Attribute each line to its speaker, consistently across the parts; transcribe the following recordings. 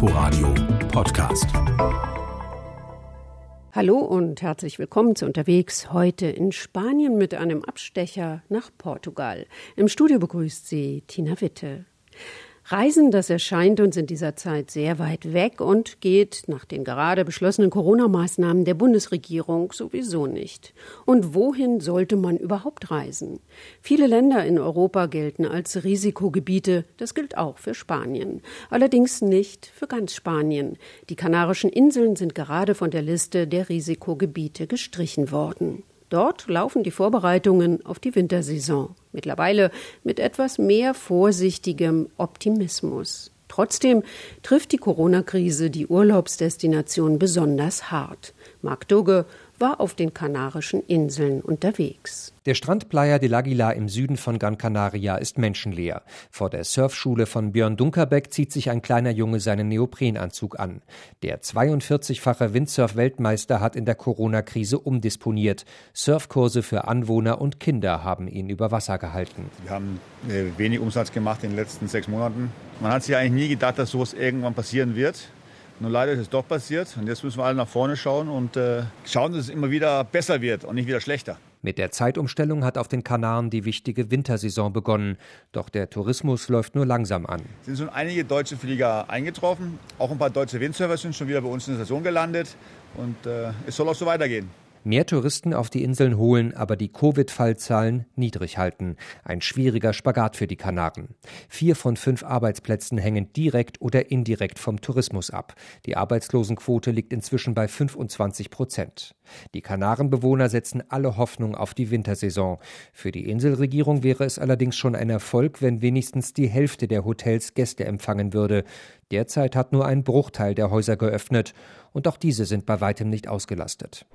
Speaker 1: Inforadio Podcast.
Speaker 2: Hallo und herzlich willkommen zu Unterwegs heute in Spanien mit einem Abstecher nach Portugal. Im Studio begrüßt Sie Tina Witte. Reisen, das erscheint uns in dieser Zeit sehr weit weg und geht nach den gerade beschlossenen Corona-Maßnahmen der Bundesregierung sowieso nicht. Und wohin sollte man überhaupt reisen? Viele Länder in Europa gelten als Risikogebiete. Das gilt auch für Spanien. Allerdings nicht für ganz Spanien. Die Kanarischen Inseln sind gerade von der Liste der Risikogebiete gestrichen worden. Dort laufen die Vorbereitungen auf die Wintersaison. Mittlerweile mit etwas mehr vorsichtigem Optimismus. Trotzdem trifft die Corona-Krise die Urlaubsdestination besonders hart. Marc Dugge war auf den Kanarischen Inseln unterwegs.
Speaker 3: Der Strand Playa del Aguilar im Süden von Gran Canaria ist menschenleer. Vor der Surfschule von Björn Dunkerbeck zieht sich ein kleiner Junge seinen Neoprenanzug an. Der 42-fache Windsurf-Weltmeister hat in der Corona-Krise umdisponiert. Surfkurse für Anwohner und Kinder haben ihn über Wasser gehalten.
Speaker 4: Wir haben äh, wenig Umsatz gemacht in den letzten sechs Monaten. Man hat sich eigentlich nie gedacht, dass sowas irgendwann passieren wird. Nur leider ist es doch passiert und jetzt müssen wir alle nach vorne schauen und äh, schauen, dass es immer wieder besser wird und nicht wieder schlechter.
Speaker 3: Mit der Zeitumstellung hat auf den Kanaren die wichtige Wintersaison begonnen. Doch der Tourismus läuft nur langsam an.
Speaker 4: Es sind schon einige deutsche Flieger eingetroffen. Auch ein paar deutsche Windsurfer sind schon wieder bei uns in der Saison gelandet. Und äh, es soll auch so weitergehen
Speaker 3: mehr Touristen auf die Inseln holen, aber die Covid-Fallzahlen niedrig halten. Ein schwieriger Spagat für die Kanaren. Vier von fünf Arbeitsplätzen hängen direkt oder indirekt vom Tourismus ab. Die Arbeitslosenquote liegt inzwischen bei 25 Prozent. Die Kanarenbewohner setzen alle Hoffnung auf die Wintersaison. Für die Inselregierung wäre es allerdings schon ein Erfolg, wenn wenigstens die Hälfte der Hotels Gäste empfangen würde. Derzeit hat nur ein Bruchteil der Häuser geöffnet und auch diese sind bei weitem nicht ausgelastet.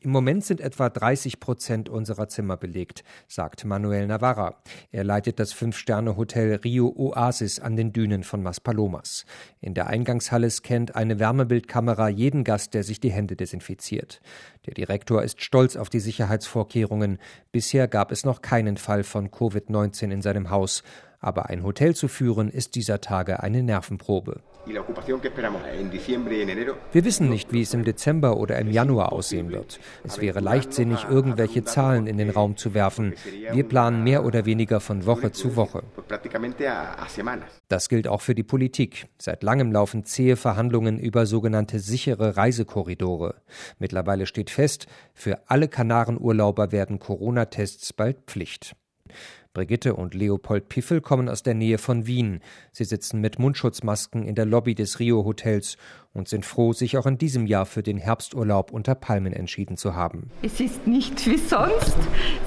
Speaker 3: Im Moment sind etwa 30 Prozent unserer Zimmer belegt, sagt Manuel Navarra. Er leitet das Fünf-Sterne-Hotel Rio Oasis an den Dünen von Maspalomas. In der Eingangshalle scannt eine Wärmebildkamera jeden Gast, der sich die Hände desinfiziert. Der Direktor ist stolz auf die Sicherheitsvorkehrungen. Bisher gab es noch keinen Fall von Covid-19 in seinem Haus. Aber ein Hotel zu führen ist dieser Tage eine Nervenprobe. Wir wissen nicht, wie es im Dezember oder im Januar aussehen wird. Es wäre leichtsinnig, irgendwelche Zahlen in den Raum zu werfen. Wir planen mehr oder weniger von Woche zu Woche. Das gilt auch für die Politik. Seit langem laufen zähe Verhandlungen über sogenannte sichere Reisekorridore. Mittlerweile steht fest, für alle Kanarenurlauber werden Corona-Tests bald Pflicht. Brigitte und Leopold Piffel kommen aus der Nähe von Wien. Sie sitzen mit Mundschutzmasken in der Lobby des Rio Hotels und sind froh, sich auch in diesem Jahr für den Herbsturlaub unter Palmen entschieden zu haben.
Speaker 5: Es ist nicht wie sonst,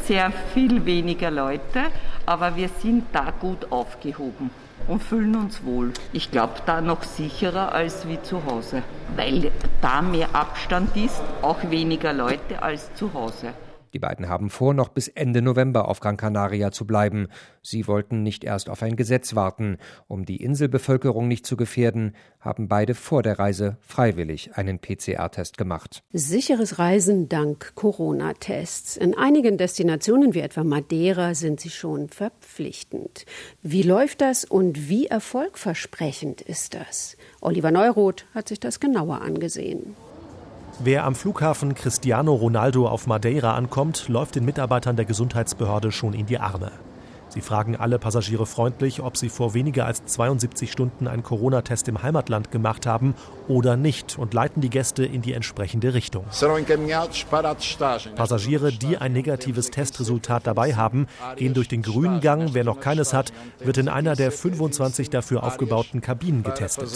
Speaker 5: sehr viel weniger Leute, aber wir sind da gut aufgehoben und fühlen uns wohl. Ich glaube, da noch sicherer als wie zu Hause, weil da mehr Abstand ist, auch weniger Leute als zu Hause.
Speaker 3: Die beiden haben vor, noch bis Ende November auf Gran Canaria zu bleiben. Sie wollten nicht erst auf ein Gesetz warten. Um die Inselbevölkerung nicht zu gefährden, haben beide vor der Reise freiwillig einen PCR-Test gemacht.
Speaker 2: Sicheres Reisen dank Corona-Tests. In einigen Destinationen wie etwa Madeira sind sie schon verpflichtend. Wie läuft das und wie erfolgversprechend ist das? Oliver Neuroth hat sich das genauer angesehen.
Speaker 6: Wer am Flughafen Cristiano Ronaldo auf Madeira ankommt, läuft den Mitarbeitern der Gesundheitsbehörde schon in die Arme. Sie fragen alle Passagiere freundlich, ob sie vor weniger als 72 Stunden einen Corona-Test im Heimatland gemacht haben oder nicht und leiten die Gäste in die entsprechende Richtung. Passagiere, die ein negatives Testresultat dabei haben, gehen durch den grünen Gang. Wer noch keines hat, wird in einer der 25 dafür aufgebauten Kabinen getestet.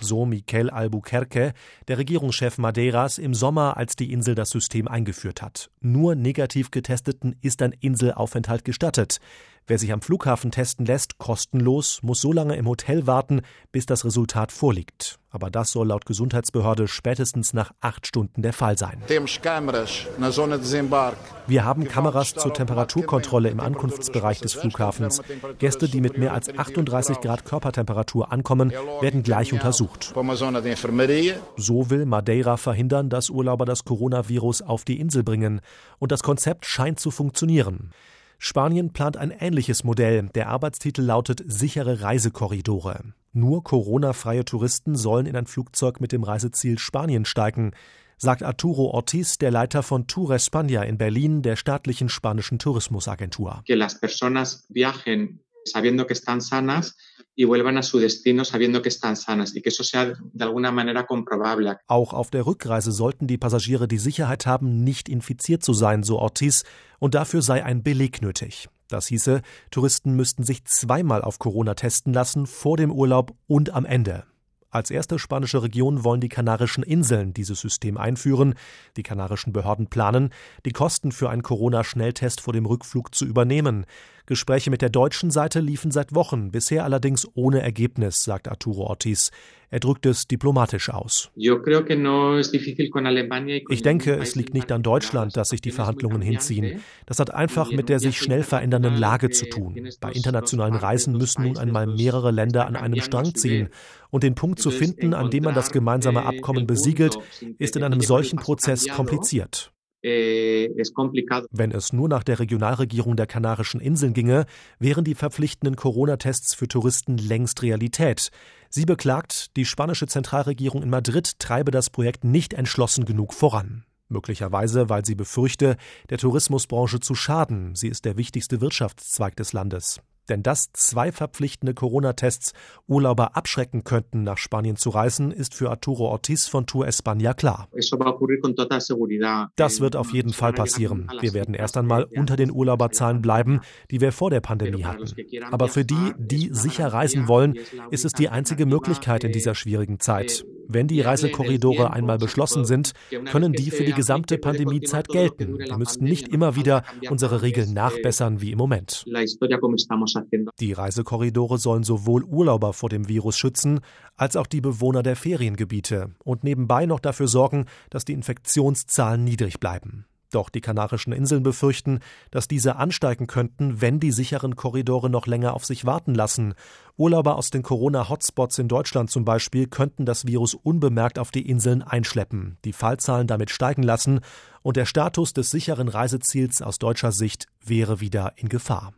Speaker 6: So Miquel Albuquerque, der Regierungschef Madeiras, im Sommer, als die Insel das System eingeführt hat. Nur negativ Getesteten ist ein Inselaufenthalt gestattet gestattet. Wer sich am Flughafen testen lässt, kostenlos, muss so lange im Hotel warten, bis das Resultat vorliegt. Aber das soll laut Gesundheitsbehörde spätestens nach acht Stunden der Fall sein. Wir haben Kameras zur Temperaturkontrolle im Ankunftsbereich des Flughafens. Gäste, die mit mehr als 38 Grad Körpertemperatur ankommen, werden gleich untersucht. So will Madeira verhindern, dass Urlauber das Coronavirus auf die Insel bringen. Und das Konzept scheint zu funktionieren. Spanien plant ein ähnliches Modell. Der Arbeitstitel lautet sichere Reisekorridore. Nur Corona-freie Touristen sollen in ein Flugzeug mit dem Reiseziel Spanien steigen, sagt Arturo Ortiz, der Leiter von Tour España in Berlin, der staatlichen spanischen Tourismusagentur.
Speaker 7: Que las personas viajen sabiendo que están sanas y vuelvan a su destino sabiendo que están sanas y que eso sea de alguna manera comprobable.
Speaker 6: Auch auf der Rückreise sollten die Passagiere die Sicherheit haben, nicht infiziert zu sein, so Ortiz, und dafür sei ein Beleg nötig. Das hieße, Touristen müssten sich zweimal auf Corona testen lassen, vor dem Urlaub und am Ende. Als erste spanische Region wollen die Kanarischen Inseln dieses System einführen. Die kanarischen Behörden planen, die Kosten für einen Corona-Schnelltest vor dem Rückflug zu übernehmen. Gespräche mit der deutschen Seite liefen seit Wochen, bisher allerdings ohne Ergebnis, sagt Arturo Ortiz. Er drückt es diplomatisch aus. Ich denke, es liegt nicht an Deutschland, dass sich die Verhandlungen hinziehen. Das hat einfach mit der sich schnell verändernden Lage zu tun. Bei internationalen Reisen müssen nun einmal mehrere Länder an einem Strang ziehen. Und den Punkt zu finden, an dem man das gemeinsame Abkommen besiegelt, ist in einem solchen Prozess kompliziert.
Speaker 7: Eh,
Speaker 6: Wenn es nur nach der Regionalregierung der Kanarischen Inseln ginge, wären die verpflichtenden Corona-Tests für Touristen längst Realität. Sie beklagt, die spanische Zentralregierung in Madrid treibe das Projekt nicht entschlossen genug voran. Möglicherweise, weil sie befürchte, der Tourismusbranche zu schaden. Sie ist der wichtigste Wirtschaftszweig des Landes. Denn dass zwei verpflichtende Corona-Tests Urlauber abschrecken könnten, nach Spanien zu reisen, ist für Arturo Ortiz von Tour España klar. Das wird auf jeden Fall passieren. Wir werden erst einmal unter den Urlauberzahlen bleiben, die wir vor der Pandemie hatten. Aber für die, die sicher reisen wollen, ist es die einzige Möglichkeit in dieser schwierigen Zeit. Wenn die Reisekorridore einmal beschlossen sind, können die für die gesamte Pandemiezeit gelten. Wir müssten nicht immer wieder unsere Regeln nachbessern wie im Moment. Die Reisekorridore sollen sowohl Urlauber vor dem Virus schützen, als auch die Bewohner der Feriengebiete und nebenbei noch dafür sorgen, dass die Infektionszahlen niedrig bleiben. Doch die Kanarischen Inseln befürchten, dass diese ansteigen könnten, wenn die sicheren Korridore noch länger auf sich warten lassen. Urlauber aus den Corona-Hotspots in Deutschland zum Beispiel könnten das Virus unbemerkt auf die Inseln einschleppen, die Fallzahlen damit steigen lassen und der Status des sicheren Reiseziels aus deutscher Sicht wäre wieder in Gefahr.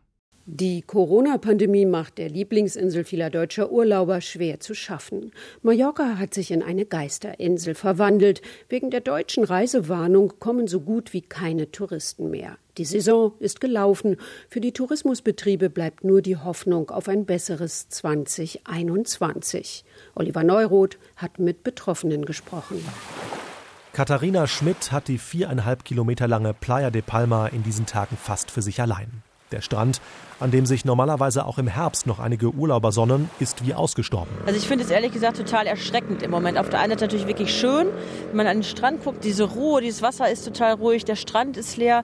Speaker 2: Die Corona-Pandemie macht der Lieblingsinsel vieler deutscher Urlauber schwer zu schaffen. Mallorca hat sich in eine Geisterinsel verwandelt. Wegen der deutschen Reisewarnung kommen so gut wie keine Touristen mehr. Die Saison ist gelaufen. Für die Tourismusbetriebe bleibt nur die Hoffnung auf ein besseres 2021. Oliver Neuroth hat mit Betroffenen gesprochen.
Speaker 6: Katharina Schmidt hat die viereinhalb Kilometer lange Playa de Palma in diesen Tagen fast für sich allein. Der Strand, an dem sich normalerweise auch im Herbst noch einige Urlauber sonnen, ist wie ausgestorben.
Speaker 8: Also ich finde es ehrlich gesagt total erschreckend im Moment. Auf der einen Seite natürlich wirklich schön, wenn man an den Strand guckt, diese Ruhe, dieses Wasser ist total ruhig, der Strand ist leer.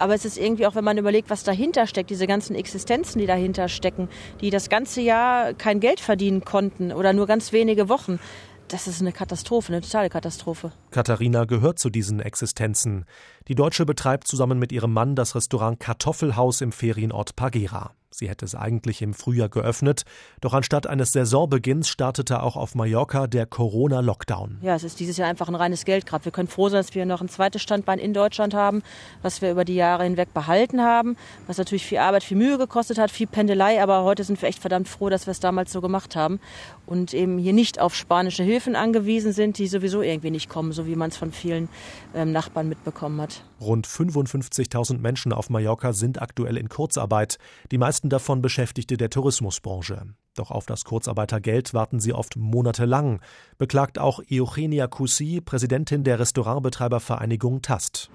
Speaker 8: Aber es ist irgendwie auch, wenn man überlegt, was dahinter steckt, diese ganzen Existenzen, die dahinter stecken, die das ganze Jahr kein Geld verdienen konnten oder nur ganz wenige Wochen das ist eine Katastrophe, eine totale Katastrophe.
Speaker 6: Katharina gehört zu diesen Existenzen. Die Deutsche betreibt zusammen mit ihrem Mann das Restaurant Kartoffelhaus im Ferienort Pagera. Sie hätte es eigentlich im Frühjahr geöffnet, doch anstatt eines Saisonbeginns startete auch auf Mallorca der Corona-Lockdown.
Speaker 8: Ja, es ist dieses Jahr einfach ein reines Geldgrab. Wir können froh sein, dass wir noch ein zweites Standbein in Deutschland haben, was wir über die Jahre hinweg behalten haben, was natürlich viel Arbeit, viel Mühe gekostet hat, viel Pendelei, aber heute sind wir echt verdammt froh, dass wir es damals so gemacht haben und eben hier nicht auf spanische Hilfen angewiesen sind, die sowieso irgendwie nicht kommen, so wie man es von vielen ähm, Nachbarn mitbekommen hat.
Speaker 6: Rund 55.000 Menschen auf Mallorca sind aktuell in Kurzarbeit, die meisten davon Beschäftigte der Tourismusbranche. Doch auf das Kurzarbeitergeld warten sie oft monatelang, beklagt auch Eugenia Cusi, Präsidentin der Restaurantbetreibervereinigung TAST.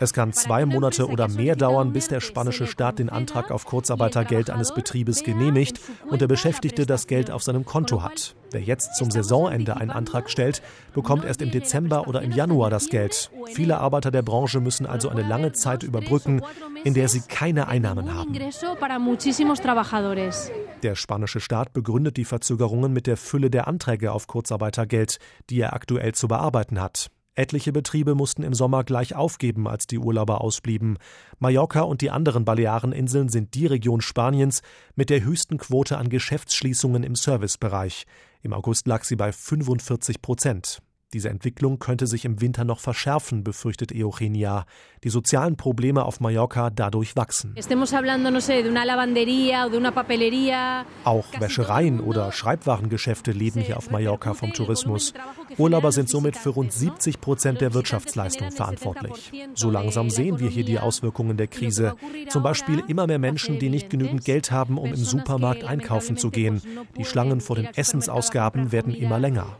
Speaker 6: Es kann zwei Monate oder mehr dauern, bis der spanische Staat den Antrag auf Kurzarbeitergeld eines Betriebes genehmigt und der Beschäftigte das Geld auf seinem Konto hat. Wer jetzt zum Saisonende einen Antrag stellt, bekommt erst im Dezember oder im Januar das Geld. Viele Arbeiter der Branche müssen also eine lange Zeit überbrücken, in der sie keine Einnahmen haben. Der spanische Staat begründet die Verzögerungen mit der Fülle der Anträge auf Kurzarbeitergeld, die er aktuell zu bearbeiten hat. Etliche Betriebe mussten im Sommer gleich aufgeben, als die Urlauber ausblieben. Mallorca und die anderen Baleareninseln sind die Region Spaniens mit der höchsten Quote an Geschäftsschließungen im Servicebereich. Im August lag sie bei 45 Prozent. Diese Entwicklung könnte sich im Winter noch verschärfen, befürchtet Eugenia. Die sozialen Probleme auf Mallorca dadurch wachsen. Auch Wäschereien oder Schreibwarengeschäfte leben hier auf Mallorca vom Tourismus. Urlauber sind somit für rund 70 Prozent der Wirtschaftsleistung verantwortlich. So langsam sehen wir hier die Auswirkungen der Krise. Zum Beispiel immer mehr Menschen, die nicht genügend Geld haben, um im Supermarkt einkaufen zu gehen. Die Schlangen vor den Essensausgaben werden immer länger.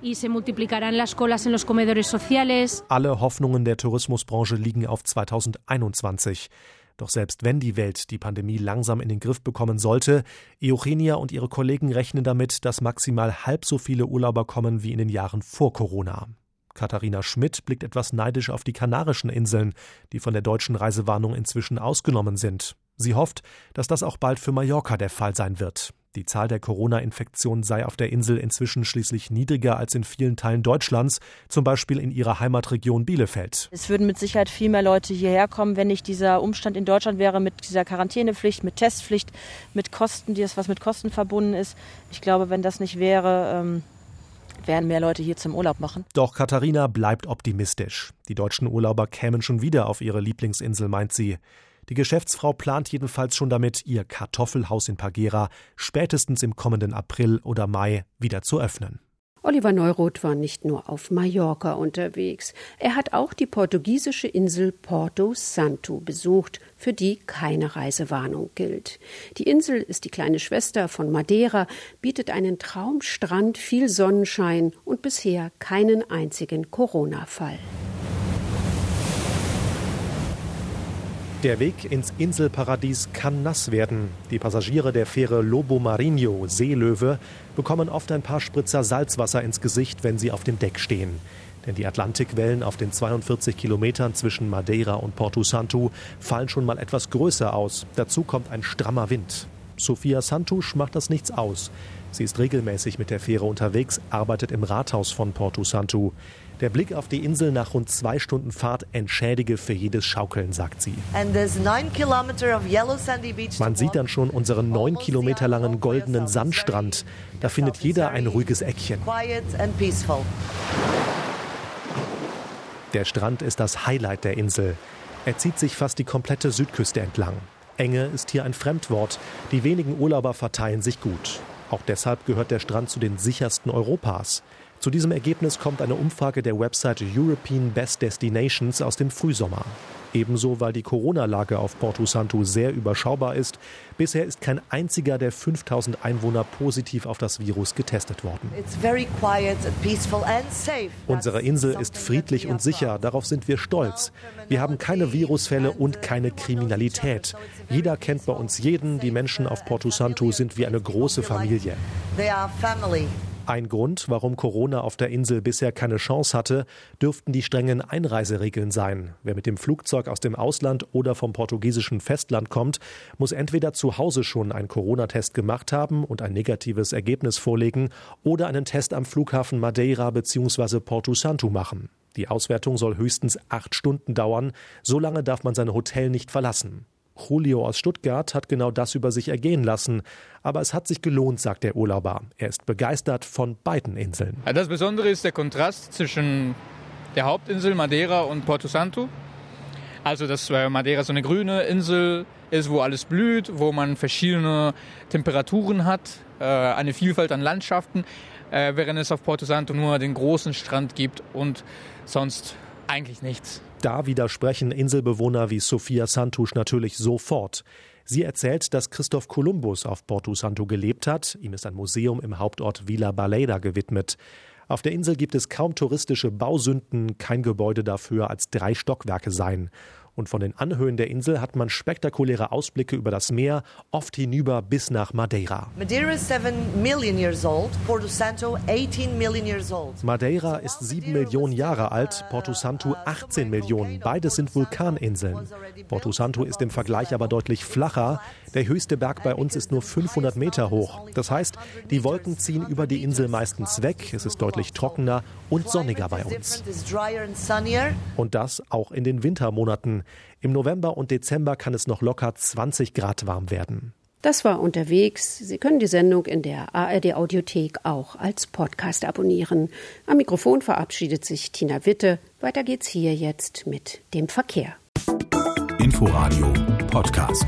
Speaker 6: Alle Hoffnungen der Tourismusbranche liegen auf 2021. Doch selbst wenn die Welt die Pandemie langsam in den Griff bekommen sollte, Eugenia und ihre Kollegen rechnen damit, dass maximal halb so viele Urlauber kommen wie in den Jahren vor Corona. Katharina Schmidt blickt etwas neidisch auf die Kanarischen Inseln, die von der deutschen Reisewarnung inzwischen ausgenommen sind. Sie hofft, dass das auch bald für Mallorca der Fall sein wird. Die Zahl der Corona-Infektionen sei auf der Insel inzwischen schließlich niedriger als in vielen Teilen Deutschlands, zum Beispiel in ihrer Heimatregion Bielefeld.
Speaker 8: Es würden mit Sicherheit viel mehr Leute hierher kommen, wenn nicht dieser Umstand in Deutschland wäre mit dieser Quarantänepflicht, mit Testpflicht, mit Kosten, die das was mit Kosten verbunden ist. Ich glaube, wenn das nicht wäre, ähm werden mehr Leute hier zum Urlaub machen.
Speaker 6: Doch Katharina bleibt optimistisch. Die deutschen Urlauber kämen schon wieder auf ihre Lieblingsinsel, meint sie. Die Geschäftsfrau plant jedenfalls schon damit, ihr Kartoffelhaus in Pagera spätestens im kommenden April oder Mai wieder zu öffnen.
Speaker 2: Oliver Neuroth war nicht nur auf Mallorca unterwegs. Er hat auch die portugiesische Insel Porto Santo besucht, für die keine Reisewarnung gilt. Die Insel ist die kleine Schwester von Madeira, bietet einen Traumstrand, viel Sonnenschein und bisher keinen einzigen Corona-Fall.
Speaker 6: Der Weg ins Inselparadies kann nass werden. Die Passagiere der Fähre Lobo Marinho, Seelöwe, bekommen oft ein paar Spritzer Salzwasser ins Gesicht, wenn sie auf dem Deck stehen. Denn die Atlantikwellen auf den 42 Kilometern zwischen Madeira und Porto Santo fallen schon mal etwas größer aus. Dazu kommt ein strammer Wind. Sophia Santusch macht das nichts aus. Sie ist regelmäßig mit der Fähre unterwegs, arbeitet im Rathaus von Porto Santo. Der Blick auf die Insel nach rund zwei Stunden Fahrt entschädige für jedes Schaukeln, sagt sie. Man sieht dann schon unseren neun Kilometer langen goldenen Sandstrand. Da findet jeder ein ruhiges Eckchen. Der Strand ist das Highlight der Insel. Er zieht sich fast die komplette Südküste entlang. Enge ist hier ein Fremdwort. Die wenigen Urlauber verteilen sich gut. Auch deshalb gehört der Strand zu den sichersten Europas. Zu diesem Ergebnis kommt eine Umfrage der Website European Best Destinations aus dem Frühsommer. Ebenso, weil die Corona-Lage auf Porto Santo sehr überschaubar ist. Bisher ist kein einziger der 5000 Einwohner positiv auf das Virus getestet worden. Unsere Insel ist friedlich und sicher, darauf sind wir stolz. Wir haben keine Virusfälle und keine Kriminalität. Jeder kennt bei uns jeden, die Menschen auf Porto Santo sind wie eine große Familie. Ein Grund, warum Corona auf der Insel bisher keine Chance hatte, dürften die strengen Einreiseregeln sein. Wer mit dem Flugzeug aus dem Ausland oder vom portugiesischen Festland kommt, muss entweder zu Hause schon einen Corona-Test gemacht haben und ein negatives Ergebnis vorlegen oder einen Test am Flughafen Madeira bzw. Porto Santo machen. Die Auswertung soll höchstens acht Stunden dauern. So lange darf man sein Hotel nicht verlassen. Julio aus Stuttgart hat genau das über sich ergehen lassen. Aber es hat sich gelohnt, sagt der Urlauber. Er ist begeistert von beiden Inseln.
Speaker 9: Das Besondere ist der Kontrast zwischen der Hauptinsel Madeira und Porto Santo. Also, dass äh, Madeira so eine grüne Insel ist, wo alles blüht, wo man verschiedene Temperaturen hat, äh, eine Vielfalt an Landschaften, äh, während es auf Porto Santo nur den großen Strand gibt und sonst eigentlich nichts.
Speaker 6: Da widersprechen Inselbewohner wie Sophia Santusch natürlich sofort. Sie erzählt, dass Christoph Kolumbus auf Porto Santo gelebt hat. Ihm ist ein Museum im Hauptort Villa Baleida gewidmet. Auf der Insel gibt es kaum touristische Bausünden, kein Gebäude dafür als drei Stockwerke seien und von den Anhöhen der Insel hat man spektakuläre Ausblicke über das Meer, oft hinüber bis nach Madeira. Madeira ist 7 Millionen Jahre alt, Porto Santo 18 Millionen. Beides sind Vulkaninseln. Porto Santo ist im Vergleich aber deutlich flacher. Der höchste Berg bei uns ist nur 500 Meter hoch. Das heißt, die Wolken ziehen über die Insel meistens weg. Es ist deutlich trockener und sonniger bei uns. Und das auch in den Wintermonaten. Im November und Dezember kann es noch locker 20 Grad warm werden.
Speaker 2: Das war unterwegs. Sie können die Sendung in der ARD Audiothek auch als Podcast abonnieren. Am Mikrofon verabschiedet sich Tina Witte. Weiter geht's hier jetzt mit dem Verkehr.
Speaker 1: Inforadio Podcast.